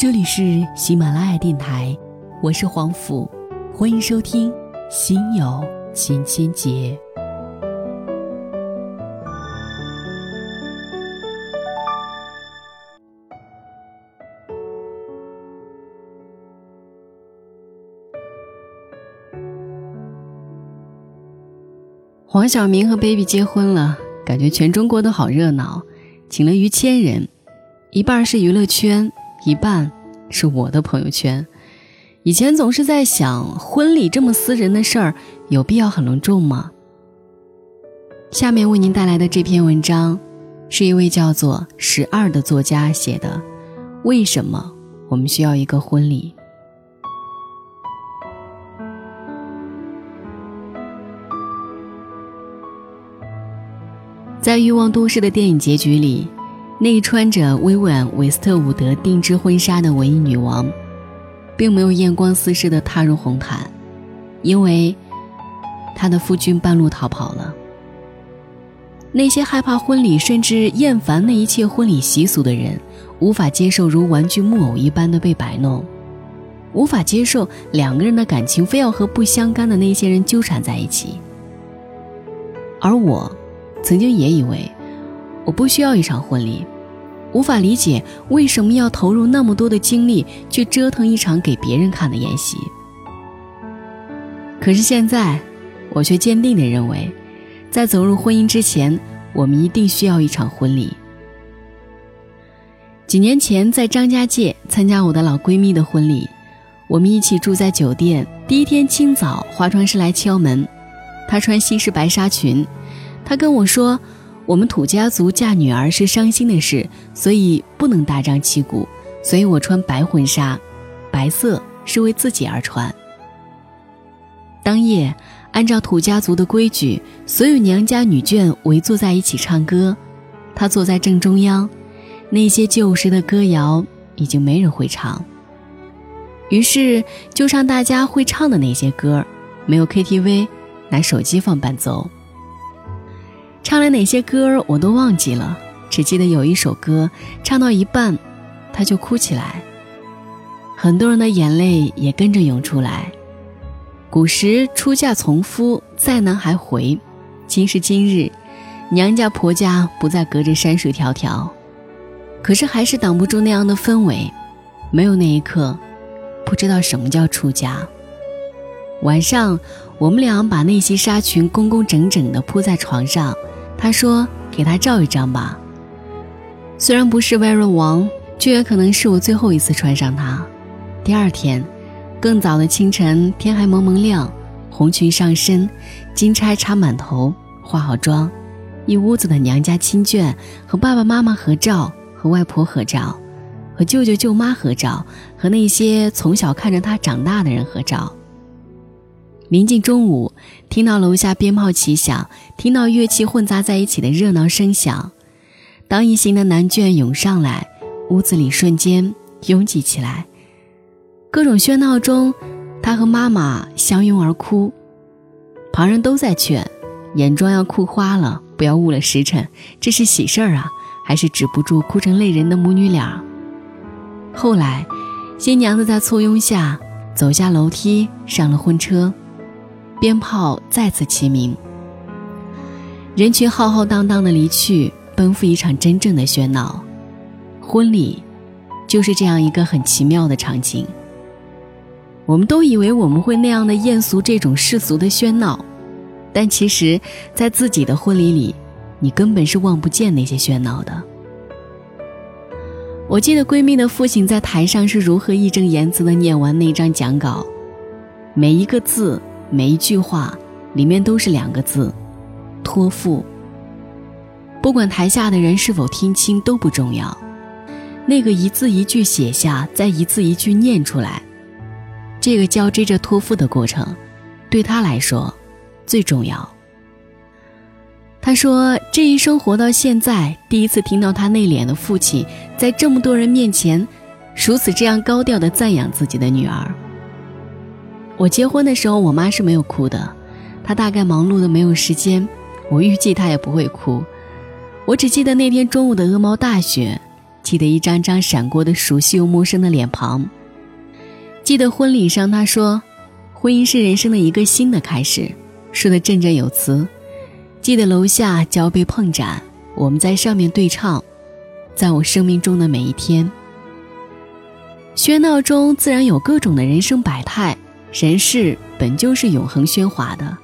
这里是喜马拉雅电台，我是黄甫，欢迎收听《心有千千结》。黄晓明和 baby 结婚了，感觉全中国都好热闹，请了逾千人，一半是娱乐圈，一半是我的朋友圈。以前总是在想，婚礼这么私人的事儿，有必要很隆重吗？下面为您带来的这篇文章，是一位叫做十二的作家写的。为什么我们需要一个婚礼？在《欲望都市》的电影结局里，那穿着薇薇安·韦斯特伍德定制婚纱的文艺女王，并没有艳光四射地踏入红毯，因为她的夫君半路逃跑了。那些害怕婚礼甚至厌烦那一切婚礼习俗的人，无法接受如玩具木偶一般的被摆弄，无法接受两个人的感情非要和不相干的那些人纠缠在一起，而我。曾经也以为我不需要一场婚礼，无法理解为什么要投入那么多的精力去折腾一场给别人看的宴席。可是现在，我却坚定地认为，在走入婚姻之前，我们一定需要一场婚礼。几年前在张家界参加我的老闺蜜的婚礼，我们一起住在酒店。第一天清早，化妆师来敲门，她穿西式白纱裙。她跟我说：“我们土家族嫁女儿是伤心的事，所以不能大张旗鼓。所以我穿白婚纱，白色是为自己而穿。”当夜，按照土家族的规矩，所有娘家女眷围坐在一起唱歌，她坐在正中央。那些旧时的歌谣已经没人会唱，于是就唱大家会唱的那些歌，没有 KTV，拿手机放伴奏。唱了哪些歌我都忘记了，只记得有一首歌唱到一半，他就哭起来。很多人的眼泪也跟着涌出来。古时出嫁从夫，再难还回。今时今日，娘家婆家不再隔着山水迢迢，可是还是挡不住那样的氛围。没有那一刻，不知道什么叫出家。晚上，我们俩把那袭纱裙工工整整地铺在床上。他说：“给他照一张吧。虽然不是 very 王，却也可能是我最后一次穿上它。”第二天，更早的清晨，天还蒙蒙亮，红裙上身，金钗插满头，化好妆，一屋子的娘家亲眷和爸爸妈妈合照，和外婆合照，和舅舅舅妈合照，和那些从小看着他长大的人合照。临近中午，听到楼下鞭炮齐响，听到乐器混杂在一起的热闹声响。当一行的男眷涌上来，屋子里瞬间拥挤起来。各种喧闹中，他和妈妈相拥而哭。旁人都在劝：“眼妆要哭花了，不要误了时辰。这是喜事儿啊！”还是止不住哭成泪人的母女俩。后来，新娘子在簇拥下走下楼梯，上了婚车。鞭炮再次齐鸣，人群浩浩荡荡的离去，奔赴一场真正的喧闹。婚礼，就是这样一个很奇妙的场景。我们都以为我们会那样的艳俗这种世俗的喧闹，但其实，在自己的婚礼里，你根本是望不见那些喧闹的。我记得闺蜜的父亲在台上是如何义正言辞的念完那张讲稿，每一个字。每一句话，里面都是两个字：托付。不管台下的人是否听清都不重要，那个一字一句写下，再一字一句念出来，这个交织着托付的过程，对他来说最重要。他说，这一生活到现在，第一次听到他内敛的父亲在这么多人面前，如此这样高调的赞扬自己的女儿。我结婚的时候，我妈是没有哭的，她大概忙碌的没有时间。我预计她也不会哭。我只记得那天中午的鹅毛大雪，记得一张张闪过的熟悉又陌生的脸庞。记得婚礼上她说：“婚姻是人生的一个新的开始”，说的振振有词。记得楼下交杯碰盏，我们在上面对唱：“在我生命中的每一天。”喧闹中自然有各种的人生百态，人世本就是永恒喧哗的。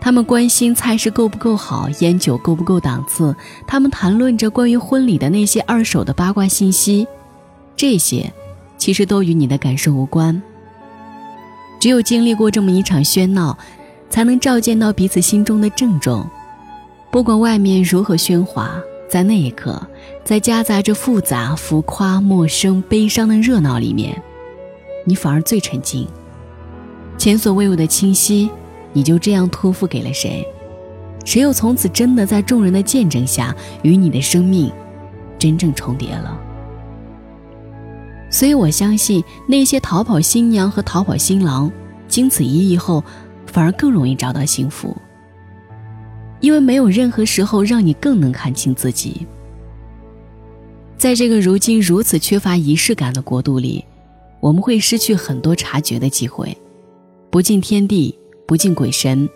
他们关心菜式够不够好，烟酒够不够档次。他们谈论着关于婚礼的那些二手的八卦信息，这些其实都与你的感受无关。只有经历过这么一场喧闹，才能照见到彼此心中的郑重。不管外面如何喧哗，在那一刻，在夹杂着复杂、浮夸、陌生、悲伤的热闹里面，你反而最沉静。前所未有的清晰。你就这样托付给了谁？谁又从此真的在众人的见证下与你的生命真正重叠了？所以我相信那些逃跑新娘和逃跑新郎，经此一役后，反而更容易找到幸福，因为没有任何时候让你更能看清自己。在这个如今如此缺乏仪式感的国度里，我们会失去很多察觉的机会，不敬天地。不敬鬼神，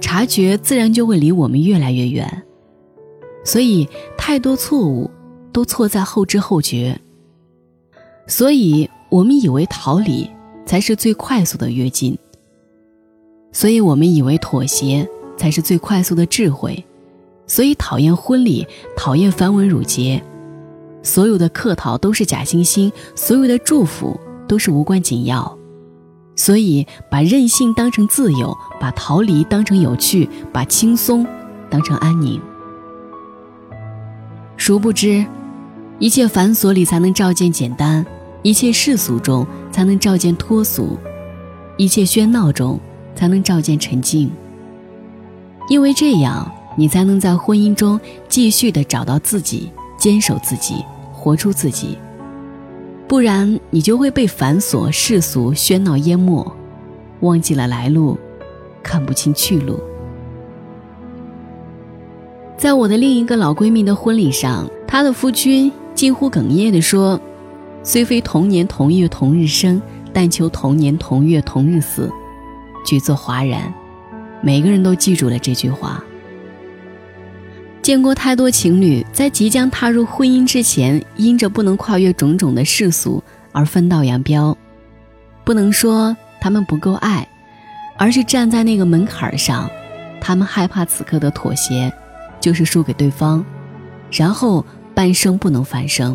察觉自然就会离我们越来越远。所以，太多错误都错在后知后觉。所以我们以为逃离才是最快速的跃进。所以我们以为妥协才是最快速的智慧。所以讨厌婚礼，讨厌繁文缛节，所有的客套都是假惺惺，所有的祝福都是无关紧要。所以，把任性当成自由，把逃离当成有趣，把轻松当成安宁。殊不知，一切繁琐里才能照见简单，一切世俗中才能照见脱俗，一切喧闹中才能照见沉静。因为这样，你才能在婚姻中继续的找到自己，坚守自己，活出自己。不然，你就会被繁琐世俗喧闹淹没，忘记了来路，看不清去路。在我的另一个老闺蜜的婚礼上，她的夫君近乎哽咽地说：“虽非同年同月同日生，但求同年同月同日死。”举座哗然，每个人都记住了这句话。见过太多情侣在即将踏入婚姻之前，因着不能跨越种种的世俗而分道扬镳。不能说他们不够爱，而是站在那个门槛上，他们害怕此刻的妥协就是输给对方，然后半生不能翻身。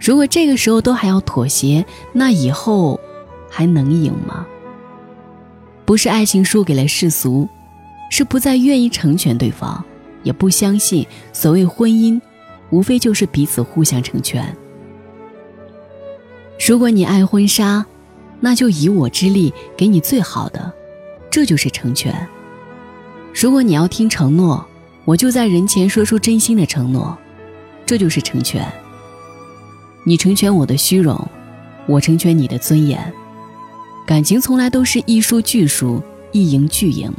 如果这个时候都还要妥协，那以后还能赢吗？不是爱情输给了世俗，是不再愿意成全对方。也不相信所谓婚姻，无非就是彼此互相成全。如果你爱婚纱，那就以我之力给你最好的，这就是成全。如果你要听承诺，我就在人前说出真心的承诺，这就是成全。你成全我的虚荣，我成全你的尊严。感情从来都是一输俱输，一赢俱赢。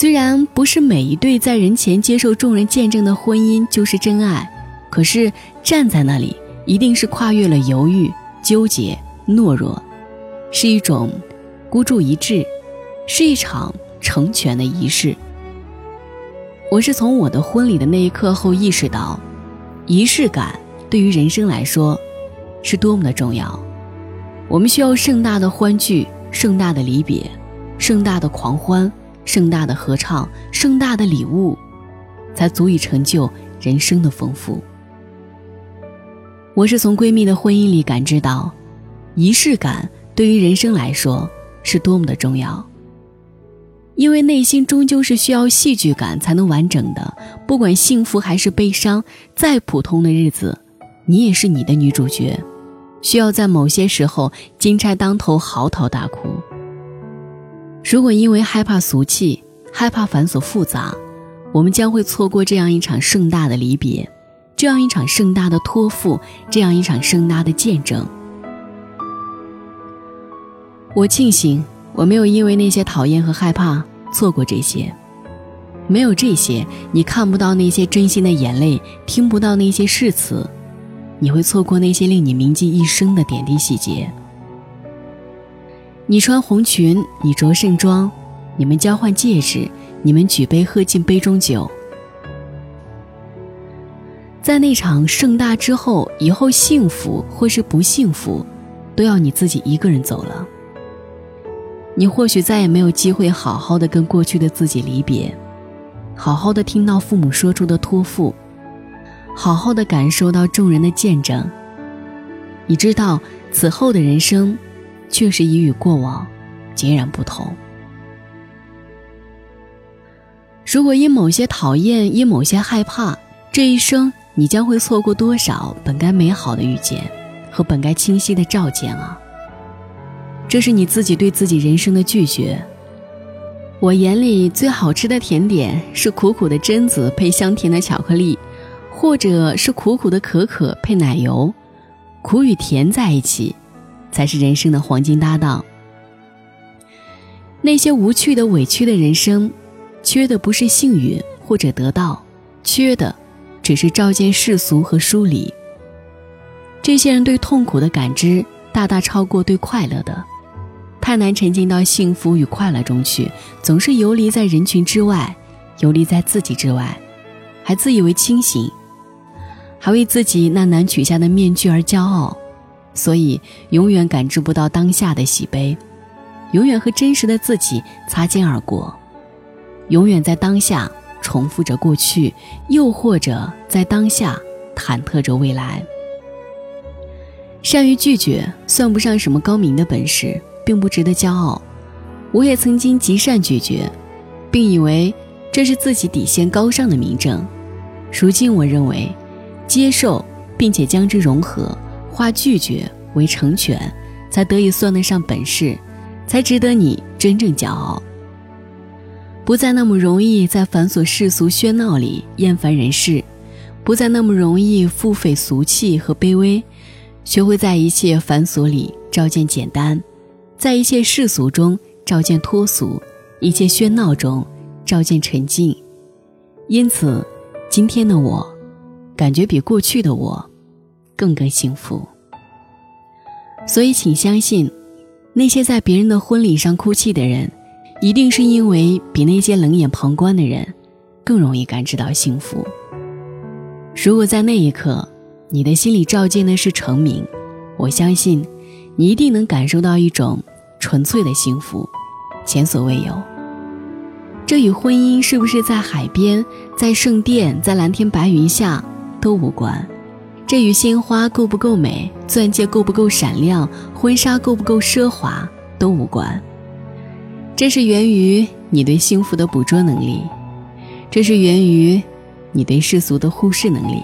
虽然不是每一对在人前接受众人见证的婚姻就是真爱，可是站在那里一定是跨越了犹豫、纠结、懦弱，是一种孤注一掷，是一场成全的仪式。我是从我的婚礼的那一刻后意识到，仪式感对于人生来说是多么的重要。我们需要盛大的欢聚、盛大的离别、盛大的狂欢。盛大的合唱，盛大的礼物，才足以成就人生的丰富。我是从闺蜜的婚姻里感知到，仪式感对于人生来说是多么的重要。因为内心终究是需要戏剧感才能完整的，不管幸福还是悲伤，再普通的日子，你也是你的女主角，需要在某些时候金钗当头，嚎啕大哭。如果因为害怕俗气、害怕繁琐复杂，我们将会错过这样一场盛大的离别，这样一场盛大的托付，这样一场盛大的见证。我庆幸我没有因为那些讨厌和害怕错过这些。没有这些，你看不到那些真心的眼泪，听不到那些誓词，你会错过那些令你铭记一生的点滴细节。你穿红裙，你着盛装，你们交换戒指，你们举杯喝尽杯中酒。在那场盛大之后，以后幸福或是不幸福，都要你自己一个人走了。你或许再也没有机会好好的跟过去的自己离别，好好的听到父母说出的托付，好好的感受到众人的见证。你知道，此后的人生，确实已与过往截然不同。如果因某些讨厌，因某些害怕，这一生。你将会错过多少本该美好的遇见，和本该清晰的照见啊！这是你自己对自己人生的拒绝。我眼里最好吃的甜点是苦苦的榛子配香甜的巧克力，或者是苦苦的可可配奶油，苦与甜在一起，才是人生的黄金搭档。那些无趣的、委屈的人生，缺的不是幸运或者得到，缺的。只是照见世俗和疏离。这些人对痛苦的感知大大超过对快乐的，太难沉浸到幸福与快乐中去，总是游离在人群之外，游离在自己之外，还自以为清醒，还为自己那难取下的面具而骄傲，所以永远感知不到当下的喜悲，永远和真实的自己擦肩而过，永远在当下。重复着过去，又或者在当下忐忑着未来。善于拒绝算不上什么高明的本事，并不值得骄傲。我也曾经极善拒绝，并以为这是自己底线高尚的明证。如今我认为，接受并且将之融合，化拒绝为成全，才得以算得上本事，才值得你真正骄傲。不再那么容易在繁琐世俗喧闹里厌烦人世，不再那么容易腹诽俗气和卑微，学会在一切繁琐里照见简单，在一切世俗中照见脱俗，一切喧闹中照见沉静。因此，今天的我，感觉比过去的我更更幸福。所以，请相信，那些在别人的婚礼上哭泣的人。一定是因为比那些冷眼旁观的人更容易感知到幸福。如果在那一刻，你的心里照见的是成名，我相信你一定能感受到一种纯粹的幸福，前所未有。这与婚姻是不是在海边、在圣殿、在蓝天白云下都无关，这与鲜花够不够美、钻戒够不够闪亮、婚纱够不够奢华都无关。这是源于你对幸福的捕捉能力，这是源于你对世俗的忽视能力。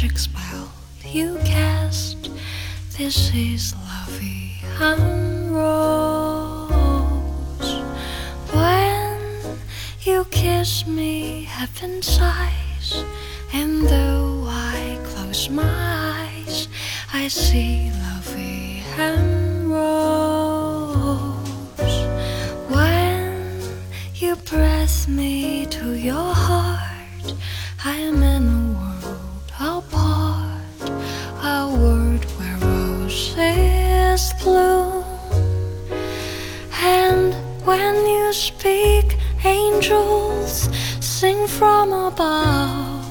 Magic spell you cast. This is lovey and rose. When you kiss me, heaven sighs, and though I close my eyes, I see lovey and rose. When you press me to your heart, I am in sing from above.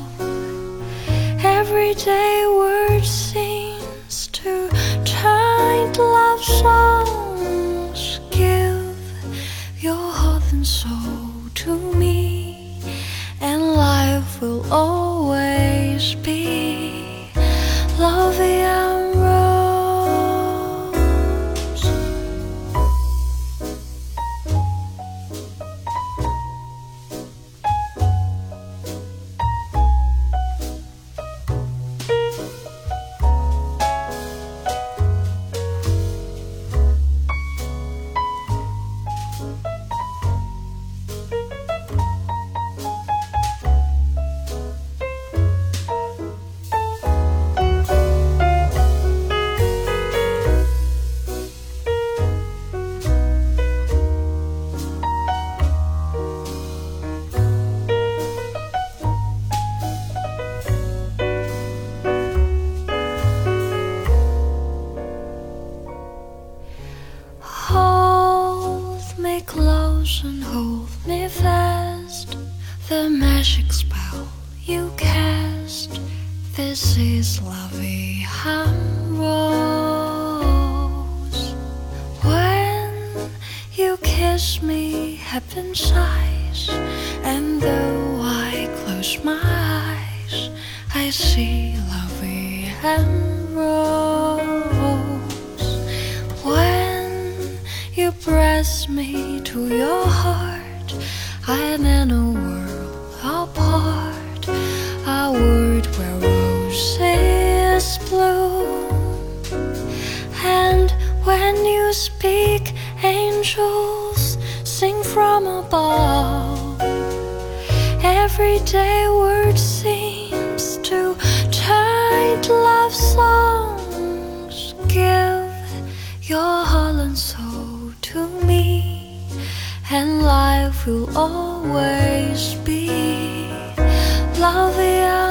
Everyday words seems to turn love songs. Give your heart and soul to me, and life will always press me to your heart, I'm in a world apart, a world where roses bloom. And when you speak, angels sing from above. Everyday word seems to chant love songs. Give your heart and soul and life will always be love.